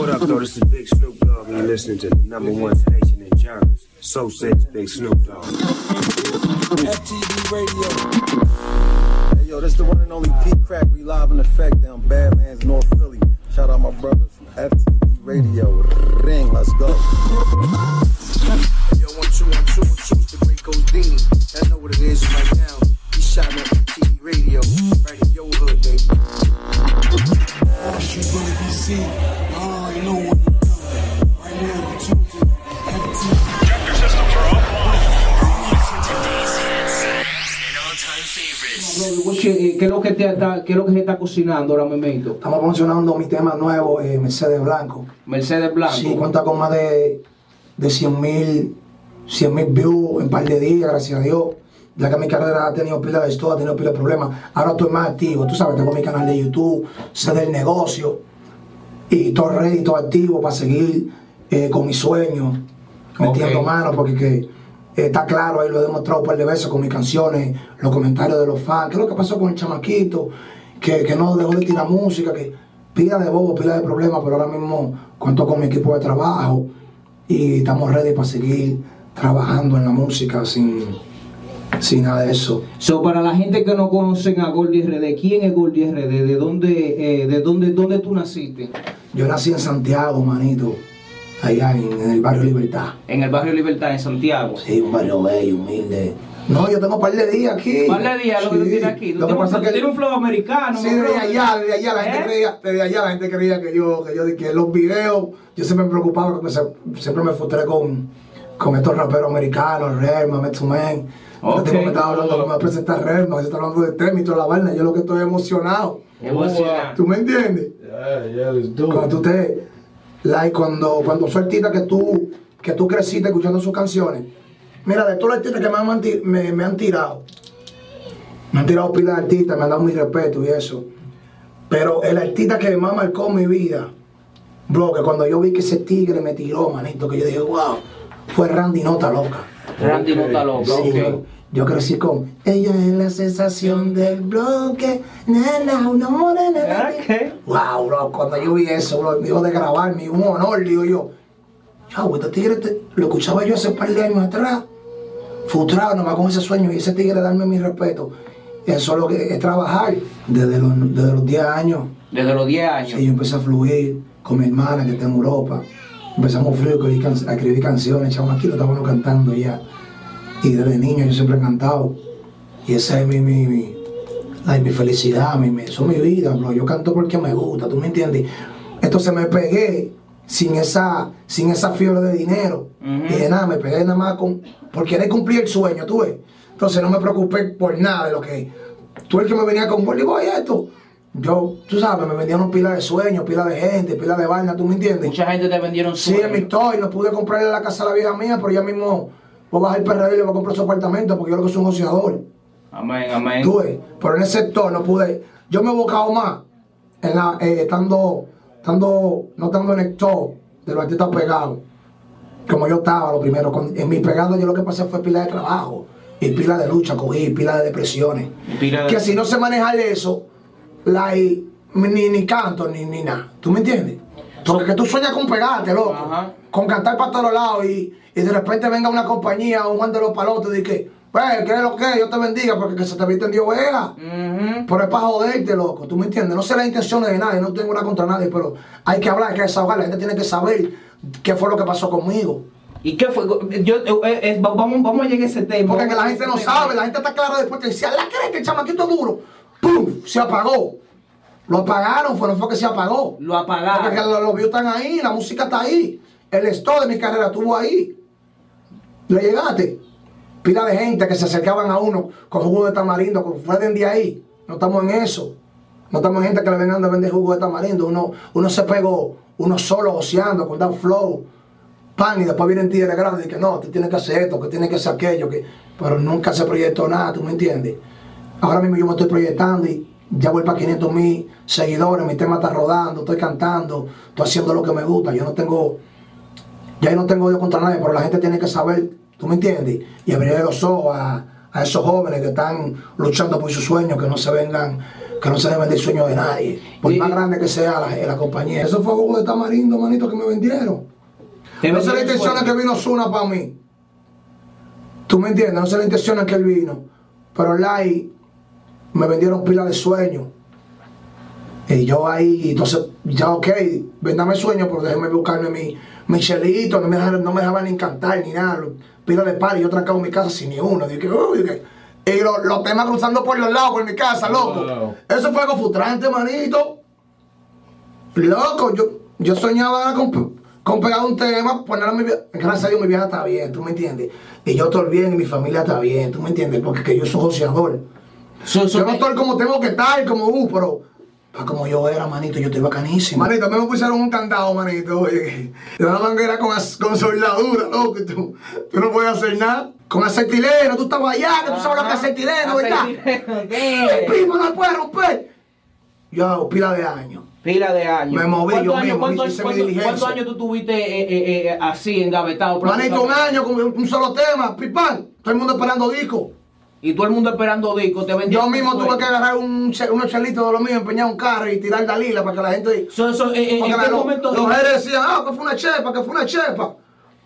What up, though? This is Big Snoop Dogg, and you're listening to the number one station in genres. So says Big Snoop Dogg. FTV Radio. Hey, yo, this the one and only P Crack. We live in effect down Badlands, North Philly. Shout out my brothers from FTV Radio. Ring, let's go. Yo, one, two, one, two, one, two, it's the great Godini. I know what it is right now. He shot on FTV Radio, right in your hood, baby. Street gonna ¿qué es lo que te está, qué es lo que se está cocinando ahora mismo? Estamos promocionando mi tema nuevo, eh, Mercedes Blanco. Mercedes Blanco. Sí, cuenta con más de, de 100 mil 100 mil views en un par de días, gracias a Dios. Ya que mi carrera ha tenido pila de esto, ha tenido pila de problemas. Ahora estoy más activo, tú sabes, tengo mi canal de YouTube, sé del negocio. Y estoy ready, todo activo para seguir eh, con mis sueños, metiendo Ok. mano, porque que, eh, está claro, ahí lo he demostrado un par de veces con mis canciones, los comentarios de los fans. ¿Qué es lo que pasó con el chamaquito? Que, que no dejó de tirar música, que pila de bobo, pila de problemas, pero ahora mismo cuento con mi equipo de trabajo y estamos ready para seguir trabajando en la música sin, sin nada de eso. So, para la gente que no conocen a Goldie RD, ¿quién es Goldie RD? ¿De dónde, eh, de dónde, dónde tú naciste? Yo nací en Santiago, manito, allá en, en el barrio Libertad. En el barrio Libertad, en Santiago. Sí, un barrio bello, humilde. No, yo tengo un par de días aquí. ¿Cuál de día lo que tú Sí. tienes aquí? Tú Lo que pasa un- es tú tienes un que... flow americano. Sí, desde allá, desde allá la gente ¿Eh? creía, desde allá la gente creía que yo, que yo, que los videos, yo siempre me preocupaba, porque siempre me frustré con, con estos raperos americanos, Redman, Method Man. Ok. Este tipo me estaba hablando, me va a presentar se está hablando de y toda la vaina, yo lo que estoy emocionado. Emocionante. ¿Tú me entiendes? Yeah, yeah, let's do Cuando tú te, like, cuando, cuando soy artista que tú, que tú creciste escuchando sus canciones. Mira, de todos los artistas que me han, me, me han tirado, me han tirado pila de artistas, me han dado mi respeto y eso. Pero el artista que más marcó mi vida, bro, que cuando yo vi que ese tigre me tiró, manito, que yo dije, wow, fue Randy Nota Loca. Randy no está loco. Sí. Yo, crecí con ella es la sensación del bloque. Na, na, no, na, na, na. Ok. Wow, bro, cuando yo vi eso, bro, me dijo de grabarme, un honor, digo yo. Chau, este tigre te- lo escuchaba yo hace un par de años atrás, frustrado nomás con ese sueño y ese tigre darme mi respeto. Eso es lo que es trabajar desde los, desde los 10 años. Desde los 10 años. Sí, yo empecé a fluir con mi hermana que está en Europa. Empezamos a fluir, a escribir, can- a escribir canciones, chamaquito, estábamos cantando ya. Y desde niño yo siempre he cantado. Y esa es mi, mi, mi, ay, mi felicidad, mi, mi- eso es mi vida, bro. Yo canto porque me gusta, ¿tú me entiendes? Entonces me pegué sin esa, sin esa fiebre de dinero. Y de nada, me pegué nada más con, por querer cumplir el sueño, tú ves. Entonces no me preocupé por nada de lo que... Tú el que me venía con Bolívar voy esto. Yo, tú sabes, me vendían pila de sueños, pila de gente, pila de vaina, ¿tú me entiendes? Mucha gente te vendieron Sí, en mi sueños. toy, no pude comprarle la casa a la vieja mía, pero ya mismo voy a bajar el PRD y le voy a comprar su apartamento porque yo lo que soy un goceador. Amén, amén. Tú ves, pero en ese sector no pude. Yo me he buscado más en la, eh, estando, estando, no estando en el top de los artistas pegados, como yo estaba lo primero. Con- en mi pegado yo lo que pasé fue pila de trabajo y pila de lucha, cogí pila de depresiones. Pila de- Que si no sé manejar eso, ni, ni canto ni, ni nada. ¿Tú me entiendes? Porque que tú sueñas con pegarte, loco. Ajá. Con cantar para todos lados y, y de repente venga una compañía, un Juan de los Palotes y que, pues, ¿qué es lo que? Dios te bendiga porque que se te viste en Dios vea. Ujú. Pero es para joderte, loco. ¿Tú me entiendes? No sé las intenciones de nadie, no tengo nada contra nadie, pero hay que hablar, hay que desahogar. La gente tiene que saber qué fue lo que pasó conmigo. ¿Y qué fue? Yo, eh, eh, vamos, vamos a llegar a ese tema. Porque que la gente no sabe, la gente está clara después que decía, la que el chamaquito duro. ¡Pum! Se apagó. Lo apagaron, fue, no fue que se apagó. Lo apagaron. Porque que los, los views están ahí, la música está ahí. El store de mi carrera estuvo ahí. Le llegaste. Pila de gente que se acercaban a uno con jugo de tamarindo, con fueron de ahí. No estamos en eso. No estamos en gente que le vengan a vender jugo de tamarindo. Uno, uno se pegó, uno solo goceando con that flow. Pan, y después vienen tigres grandes y que no, tú tienes que hacer esto, que tienes que hacer aquello, que... pero nunca se proyectó nada, ¿tú me entiendes? Ahora mismo yo me estoy proyectando y ya voy para 500 mil seguidores, mi tema está rodando, estoy cantando, estoy haciendo lo que me gusta, yo no tengo, ya yo no tengo yo contra nadie, pero la gente tiene que saber, ¿tú me entiendes? Y abrirle los ojos a, a esos jóvenes que están luchando por sus sueños, que no se vengan que no se debe vender el sueño de nadie, por Y- más grande que sea la, la compañía. Eso fue jugo de tamarindo, manito, que me vendieron. No sé la intención que vino Zuna para mí. ¿Tú me entiendes? No sé la intención que él vino. Pero Lai me vendieron pila de sueños. Y yo ahí, entonces, ya ok, vendame sueños, pero déjeme buscarme mi, mi chelito, no me no me dejaban ni cantar ni nada. Pila de par y yo trancado en mi casa sin ni uno. Dije, uy, dije, y los, los temas cruzando por los lados, por mi casa, loco. Wow. Eso fue algo frustrante, manito. Loco, yo, yo soñaba con, con pegar un tema, ponerlo a mi vieja. Gracias a Dios mi vieja está bien, ¿tú me entiendes? Y yo estoy bien y mi familia está bien, ¿tú me entiendes? Porque que yo soy joseador. So- so Yo no estoy como tengo que estar, como uh, pero para como yo era, manito, yo estoy bacanísimo. Manito, a mí me pusieron un candado, manito, oye. De una manguera con, con soldadura, loco, y tú, tú no puedes hacer nada. Con acetileno, tú estabas allá, que tú sabes lo que es acetileno, ¿verdad? El ¿qué? primo no puede romper. Yo hago pila de años. Pila de años. Me moví ¿Cuántos yo años, mismo, cuántos- hice mi cuántos- diligencia. ¿Cuántos años tú tuviste eh, eh, eh, así, engavetado? Manito, un año con un solo tema, pipán. Todo el mundo esperando disco. Y todo el mundo esperando disco, te vendieron Yo mismo tuve que agarrar un, unos chelitos de los míos, empeñar un carro y tirar Dalila para que la gente. So, so, eh, eh, ¿En la- qué los, momento? los haters decían, ah, que fue una chepa, que fue una chepa.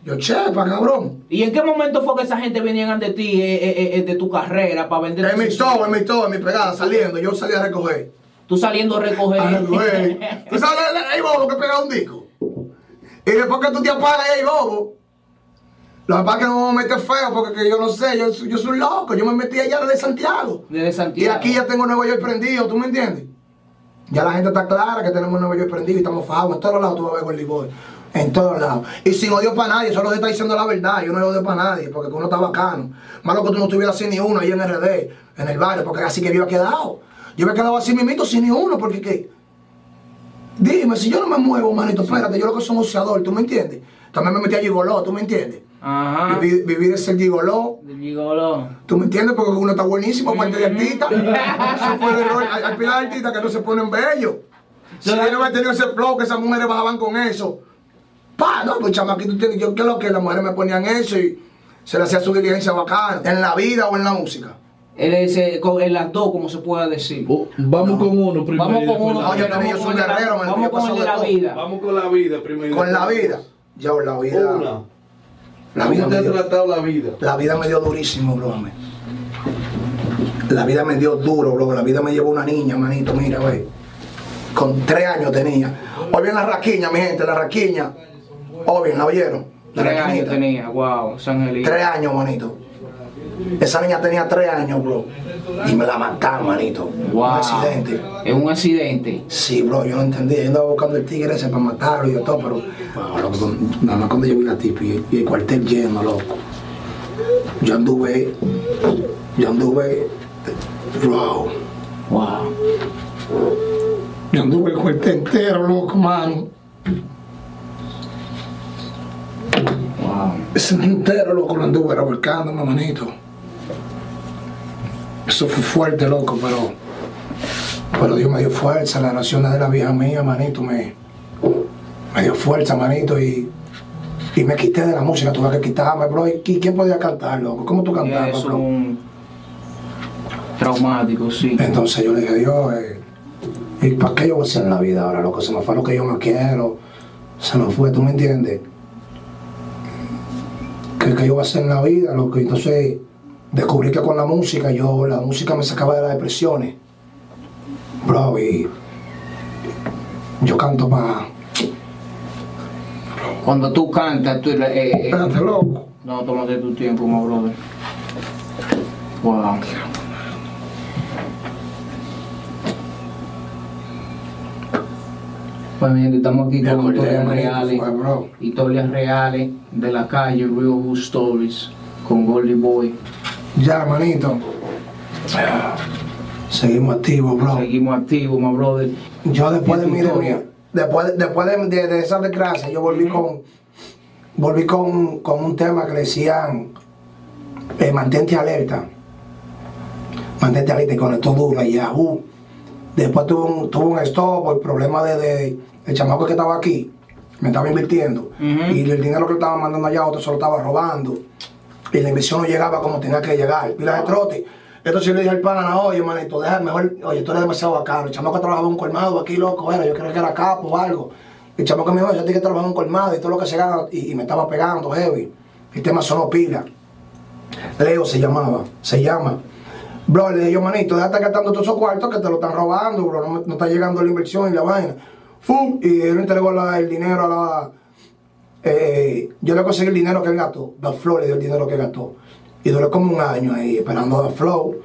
Yo, chepa, cabrón. ¿Y en qué momento fue que esa gente venían de ti, eh, eh, de tu carrera, para vender? En mi show, en mi show, en mi pegada, saliendo, yo salí a recoger. Tú saliendo a recoger. A recoger. ¿Tú sabes el bobo que pega un disco? Y después que tú te apagas, ahí bobo. Pasa es que no me meter feo, porque que yo no sé, yo, yo soy un loco, yo me metí allá de Santiago. Desde Y Santiago. aquí ya tengo Nueva York prendido, ¿tú me entiendes? Ya la gente está clara que tenemos Nueva York prendido y estamos fajados. En todos lados tú vas a ver Boy. En todos lados. Y sin odio para nadie, solo se está diciendo la verdad. Yo no odio para nadie, porque uno está bacano. Malo que tú no estuvieras sin ni uno ahí en RD, en el barrio, porque así que yo he quedado. Yo me he quedado así mismito sin ni uno, porque qué. Dime, si yo no me muevo, manito, espérate, yo lo que soy un oceador, ¿tú me entiendes? También me metí a Gigoló, ¿tú me entiendes? Ajá. Viví, viví de ser Gigoló, Del gigolo. ¿Tú me entiendes? Porque uno está buenísimo, aparte de artista. Eso fue el error. Hay, hay pila de artistas que no se ponen bellos. Si yo no hubiera tenido ese flow, que esas mujeres bajaban con eso. Pa, no, pues chamaquito, tienes- yo creo que las mujeres me ponían eso y se le hacía su diligencia bacana. En la vida o en la música. Él es eh, con- en las dos, como se puede decir. Oh, vamos con uno primero. Vamos con uno. la- No, yo vamos también, yo soy de la- guerrero, man, Vamos con el de de la vida. Vamos con la vida primero. Con la vida. Yo, la vida. Una. La vida, ¿Cómo me te ha tratado la vida? la vida me dio durísimo, bro. me. La vida me dio duro, bro. La vida me llevó una niña, manito, mira, güey. Con tres años tenía. Hoy bien la raquiña, mi gente, la raquiña. Hoy bien, ¿la oyeron? La Tres años tenía, wow, San. Tres años, manito. Esa niña tenía tres años, bro. Y me la mataron, manito. Wow. Un accidente. Es un accidente. Sí, bro, yo no entendía. Yo andaba buscando el tigre ese para matarlo y de todo, pero wow, loco, nada más cuando yo vi la tipa y, y el cuartel lleno, loco. Yo anduve, yo anduve, wow. Wow. Yo anduve el cuartel entero, loco, mano. Wow. Ese entero, loco, lo anduve revolcando, manito. Eso fue fuerte, loco, pero. Pero Dios me dio fuerza, la oración de la vieja mía, manito, me. Me dio fuerza, manito, y. Y me quité de la música, tuve que quitarme, bro. ¿Y quién podía cantar, loco? ¿Cómo tú cantabas, bro? un traumático, sí. Entonces yo le dije, Dios, eh, ¿y para qué yo voy a hacer en la vida ahora, loco? Se me fue lo que yo me quiero. Se me fue, ¿tú me entiendes? ¿Qué, qué yo voy a hacer en la vida, loco? Entonces descubrí que con la música, yo, la música me sacaba de las depresiones. Bro, y yo canto para... Cuando tú cantas, tú... eh, eh, Espérate, loco. no, tómate tu tiempo, my brother. Wow. Pues mi gente, estamos aquí con historias reales. Historias reales de la calle, Real Hood Stories, con Goldie Boy. Ya, manito. Seguimos activos, bro. Seguimos activos, my brother. Yo después de ¿Y tu mi de, después, después de, de, de esa desgracia, yo volví con volví con, con un tema que le decían eh, mantente alerta. Mantente alerta y conectó duro y ya. uh. Después tuvo un, tuvo un stop por el problema de, de el chamaco que estaba aquí. Me estaba invirtiendo. Y el dinero que le estaba mandando allá, otro se lo estaba robando. Y la inversión no llegaba como tenía que llegar. Pila de trote. Entonces yo le dije al pana, oye, manito, deja mejor, oye, tú eres demasiado bacano. El chamaco trabajaba en un colmado aquí, loco, era, yo creo que era capo o algo. El chamaco me dijo, yo tengo que trabajar en un colmado y todo lo que se gana, y, me estaba pegando, heavy. El tema sonó pila. Leo se llamaba, se llama. Bro, le dije yo, manito, déjate gastando todos esos cuartos que te lo están robando, bro, no, no está llegando la inversión y la vaina. ¡Fum! Y él entregó el dinero a la... eh, yo le conseguí el dinero que él gastó, The Flow le dio el dinero que gastó. Y duré como un año ahí esperando a The Flow.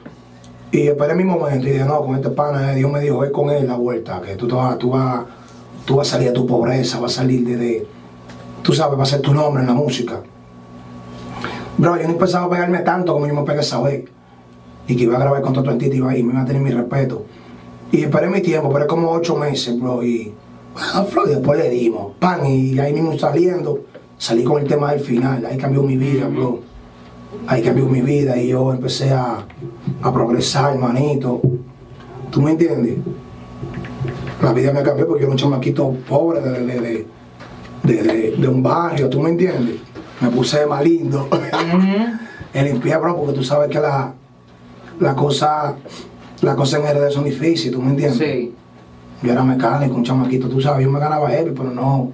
Y esperé mi momento y dije, no, con este pana, eh, Dios me dijo, ve con él la vuelta, que tú, te vas, tú, vas, tú vas a salir de tu pobreza, vas a salir de, de- tú sabes, va a ser tu nombre en la música. Bro, yo no empezaba a pegarme tanto como yo me pegué esa vez. Y que iba a grabar con todo el iba ahí, me iba a tener mi respeto. Y esperé mi tiempo, esperé como ocho meses, bro. Y Flow, y después le dimos, pan, y ahí mismo saliendo, salí con el tema del final. Ahí cambió mi vida, bro. Ahí cambió mi vida y yo empecé a, a progresar, manito. ¿Tú me entiendes? La vida me cambió porque yo era un chamaquito pobre de, de, de, de, un barrio, ¿tú me entiendes? Me puse más lindo. El limpié, bro, porque tú sabes que la, la cosa la cosa en RD son difíciles, ¿tú me entiendes? Sí. Yo era mecánico, un chamaquito, tú sabes, yo me ganaba heavy, pero no,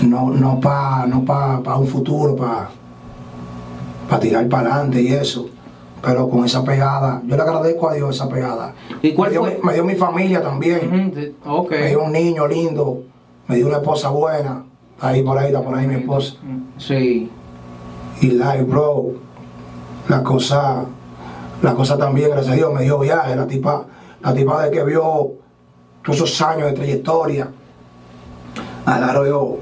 no, no para no pa, pa un futuro, para pa tirar para adelante y eso. Pero con esa pegada, yo le agradezco a Dios esa pegada. ¿Y cuál me, dio, fue? me dio mi familia también. Ujú, de- Ok. Me dio un niño lindo, me dio una esposa buena. Ahí por ahí, está por ahí mi esposa. Sí. Y live, bro, la cosa, la cosa también, gracias a Dios, me dio viaje. La tipa, la tipa de que vio todos esos años de trayectoria, agarro yo,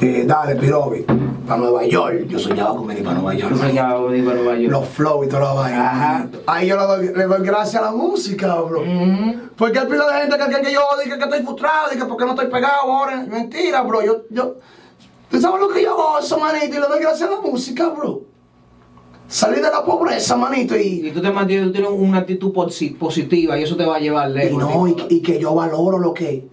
eh, dale, Pirobi, para Nueva York. Yo soñaba con venir para Nueva York. Eso ya lo digo en Nueva York. Los flow y toda la vaina. Ajá. Ahí yo le doy, le doy gracias a la música, bro. Porque hay pila de gente que cree que yo diga que estoy frustrado, que porque no estoy pegado ahora. Mentira, bro. Yo, yo, ¿Tú sabes lo que yo gozo, manito? Y le doy gracias a la música, bro. Salir de la pobreza, manito, Y y, tú te mantienes, tú tienes una actitud posi- positiva y eso te va a llevar y lejos. no, y, y que yo valoro lo que,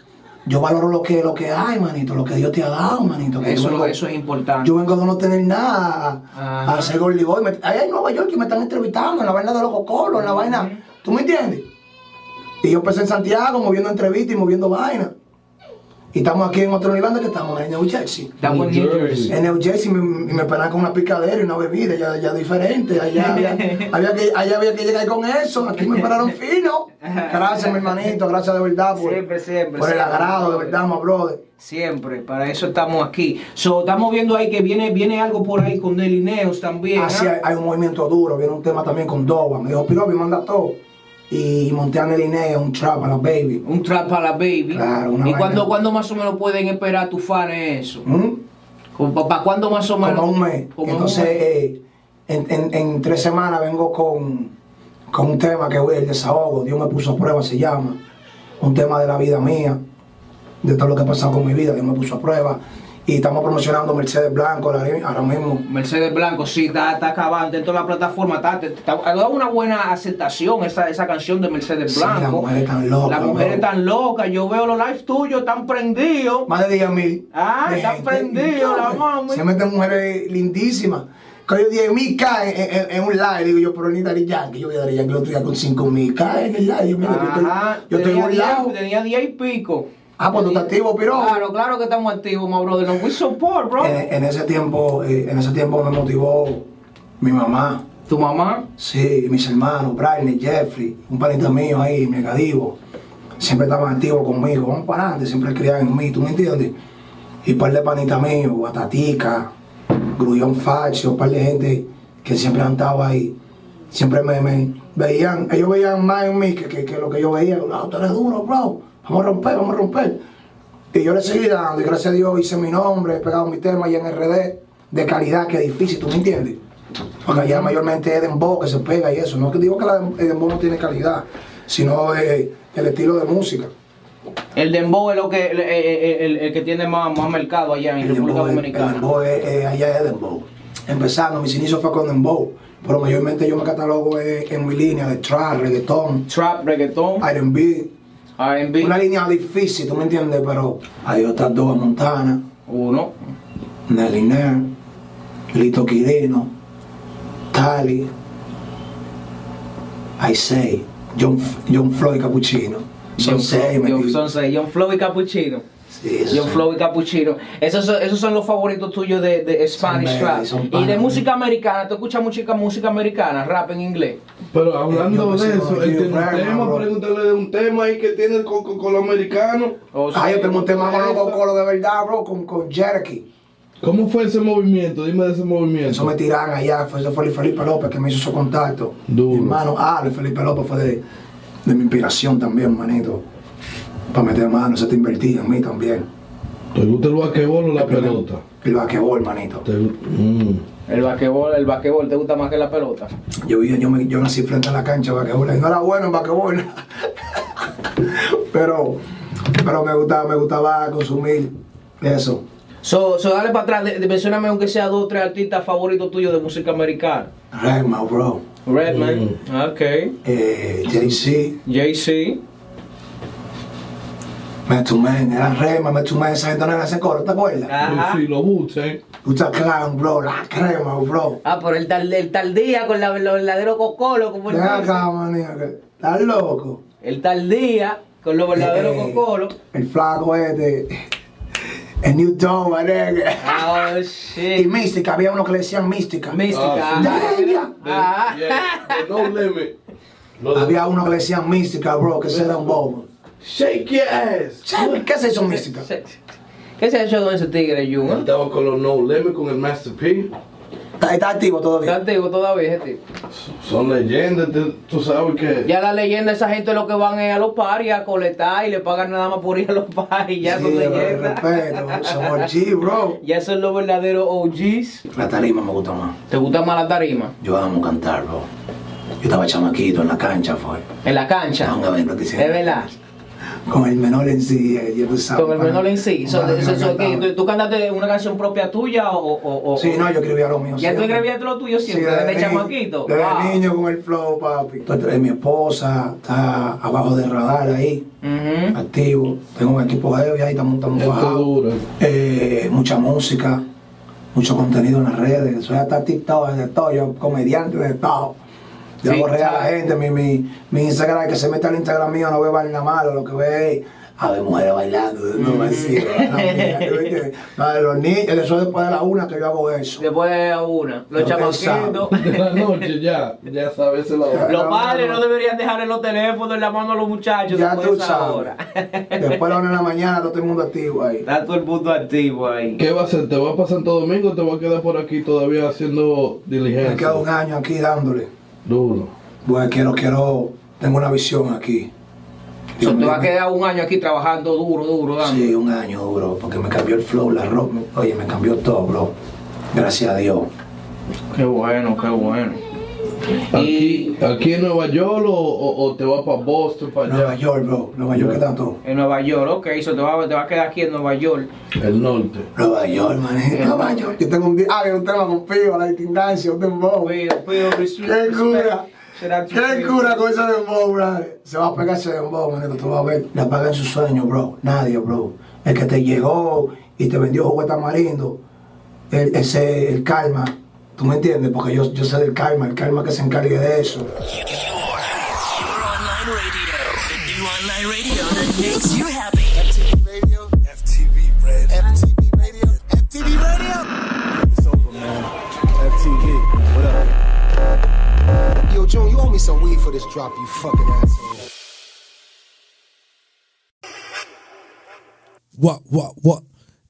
yo valoro lo que, lo que hay, manito, lo que Dios te ha dado, manito. Que eso, yo vengo, eso es importante. yo vengo de no tener nada a, a hacer Goldie Boy. Allá en Nueva York que me están entrevistando, en la vaina de los cocolos, en la vaina. ¿Tú me entiendes? Y yo empecé en Santiago moviendo entrevistas y moviendo vainas. Y estamos aquí en otro nivel que estamos en New Jersey. Estamos en New Jersey. En New Jersey me, me esperan con una picadera y una bebida ya, ya diferente. Allá había, había que, allá había que llegar con eso. Aquí me esperaron fino. Gracias, mi hermanito. Gracias de verdad por, Siempre, siempre, por el siempre. agrado, de verdad, my brother. Siempre, para eso estamos aquí. So, estamos viendo ahí que viene, viene algo por ahí con Delineos también. Así ¿ah? hay, hay un movimiento duro. Viene un tema también con Doba. Me dijo, Pirobi, manda todo. Y monté a Nelinea, un trap a la baby. Un trap para la baby. Claro, una ¿Y cuándo, cuándo más o menos pueden esperar tus fans eso? ¿Mm? ¿Para cuándo más o menos? como un mes. Como un Entonces, mes. eh, en, en- en tres semanas vengo con, con un tema que es el desahogo. Dios me puso a prueba, se llama. Un tema de la vida mía, de todo lo que ha pasado con mi vida. Dios me puso a prueba. Y estamos promocionando Mercedes Blanco ahora, mismo. Mercedes Blanco, sí, está, está acabando en toda la plataforma. Está, está- ha dado una buena aceptación esa, esa canción de Mercedes Sí, Blanco. las mujeres están locas, Las mujeres están locas. Yo veo los lives tuyos, están prendidos. Más de 10 mil. Ah, están prendidos, la mami. Se meten mujeres lindísimas. Cuando 10 mil caen en, en- en un live, digo yo, pero ni Dari Yankee. Yo voy a Dari Yankee el otro día con 5 mil. Caen en el live. Yo, mira, yo estoy- Ajá, yo estoy tenía burlado. 10, tenía 10 y pico. Ah, pues tú estás activo, piro. Claro, claro que estamos activos, my brother. No, we support, bro. En, en ese tiempo, eh, en ese tiempo me motivó mi mamá, Tu mamá, sí, mis hermanos, Brian y Jeffrey, un panita mío ahí, negativo. Siempre estaban activos conmigo, vamos para adelante, siempre creían en mí, ¿tú me entiendes? Y un par de panitas míos, Guatatica, Grullón Facho, un par de gente que siempre han estado ahí. Siempre me, me veían, ellos veían más en mí que, que, que lo que yo veía. Ah, tú eres duro, bro. Vamos a romper, vamos a romper. Y yo le seguí dando, y gracias a Dios hice mi nombre, he pegado mi tema ahí en RD, de calidad, que es difícil, ¿tú me entiendes? Porque allá mayormente es dembow que se pega y eso. No que digo que la el dembow no tiene calidad, sino eh, el estilo de música. el dembow es lo que, el, el- el- el que tiene más, más mercado allá en República es- el Dominicana. dembow es- es- allá es dembow. Empezando, mis inicios fue con dembow, pero mayormente yo me catalogo eh, en mi línea de trap, reggaetón, Trap, reggaetón, R&B. R&B, Una línea difícil, ¿tú me entiendes? Pero hay otras dos, Montana, uno. Nelly Nair, Lito Quirino, Tali, I say, John, John Floyd Cappuccino. Son seis, John-. John Flow y Cappuccino. Sí, John Flow y Cappuccino. Esos son, esos son los favoritos tuyos de, de Spanish son Y de música americana, ¿tú escuchas música, música americana, rap en inglés? Pero hablando pensé de eso, él tiene un tema, pregúntale de un tema ahí que tiene con, con, con los americanos. O Ah, sea, yo tengo un tema con los cocolos de verdad, bro, con, con Cherokee. ¿Cómo fue ese movimiento? Dime de ese Eso movimiento. me tiran allá, fue, eso fue Luis Felipe López que me hizo su contacto. Duro. Mi hermano, ah, Luis Felipe López fue de, de mi inspiración también, manito. Para meter mano, se te invertía en mí también. ¿Te gusta el basquetbol o la pelota? El basquetbol, manito. Te- mm. El basquetbol, el basquetbol te gusta más que la pelota. Yo, yo, yo, me- yo nací frente a la cancha de basquetbol. y No era bueno en basquetbol. pero, pero me gustaba, me gustaba consumir eso. So, so dale para atrás, de, de- mencióname aunque sea dos o tres artistas favoritos tuyos de música americana. Rema, bro. Redman, ok. Eh, Jay-Z, Jay-Z, Metro Man, era Rema, Metro Man, esa gente no era ese coro, ¿te acuerdas? Ajá. Sí, los boots, ¿eh? Uta Clan, bro, la crema, bro. Ah, por el tal, el tal día con la, el verdadero cocolo, como él Ven acá, estás loco. El tal día con los verdaderos Eh, cocolos. El flaco este, el New Dawn, manito. Oh, Y shit. Mística, había uno que le decían Mística. Mística. Ah, Ya, ya. Ah. Yeah, no limit. Lo de- Había uno que le decían Mística, bro, que ese era un bobo. Shake your ass. ¿Qué es eso, Mística? ¿Qué se ha hecho con ese tigre, Jun? Estaba con los no limit, con el Master P. Está, está activo Está todavía. activo todavía ese tipo. Son leyendas, tú sabes que. Ya la leyenda, esa gente lo que van es a los paris a coletar y le pagan nada más por ir a los paris. Ya Sí, son pero leyendas. respeto, somos G, bro. Ya son los verdaderos OGs. La tarima me gusta más. ¿Te gusta más la tarima? Yo amo cantar, bro. Yo estaba chamaquito en la cancha, fue. En la cancha. A un evento que hicieron. Es verdad. Con el menor en sí, eh, ya tú sabes. Con el menor en sí. So, so- so, que ¿tú, tú cantaste una canción propia tuya o.? o, o- Sí, no, yo escribía lo mío. ¿Ya tú escribías lo tuyo Sí, siempre, desde ni- chamaquito? Desde Wow. niño con el flow, papi. Entonces, mi esposa está abajo del radar ahí, Ujú. activo. Tengo un equipo de ellos ahí, estamos, estamos fajados. duro. Eh, mucha música, mucho contenido en las redes. Soy hasta TikTok, de todo, yo comediante de todo. Yo Sí, borré a la gente, mi, mi, mi Instagram, que se mete al Instagram mío, no ve vaina malo, lo que ve es a ver mujeres bailando, no me la ¿tú me? No, de los niños, eso es después de la una que yo hago eso. Después de una. Los chamaquitos. De la noche ya, ya sabes la hora. Los padres no deberían dejar los teléfonos en la mano a los muchachos Ya después tú de esa sabes. hora. Después de la una de la mañana, todo el mundo activo ahí. Está todo el mundo activo ahí. ¿Qué va a hacer? ¿Te vas para Santo Domingo o te vas a quedar por aquí todavía haciendo Me diligencia? quedo un año aquí dándole. Duro. Bueno, quiero, quiero, tengo una visión aquí. Dios te vas a quedar un año aquí trabajando duro, duro, dando. Sí, un año duro, porque me cambió el flow, la ropa, oye, me cambió todo, bro. Gracias a Dios. Qué bueno, qué bueno. ¿Aquí, aquí en Nueva York o, o- o te vas para Boston, para Nueva allá? York, bro. Nueva York, ¿qué tanto? En Nueva York, ok, so te vas te vas a quedar aquí en Nueva York. El norte. Nueva York, man. Nueva York. Yo tengo un día, ah, un tema con Pío, la distingancia, un dembow. Qué cura. Qué cura con ese dembow, bro. Se va a pegar ese dembow, manito. Tú vas a ver. Le apagan sus sueños, bro. Nadie, bro. El que te llegó y te vendió jugo de tamarindo, el, ese, el karma. ¿Tú me entiendes? Porque yo, yo sé del karma, el karma que se encargue de eso. Yo, Joan, you owe me some weed for this drop, you fucking asshole. What, what, what?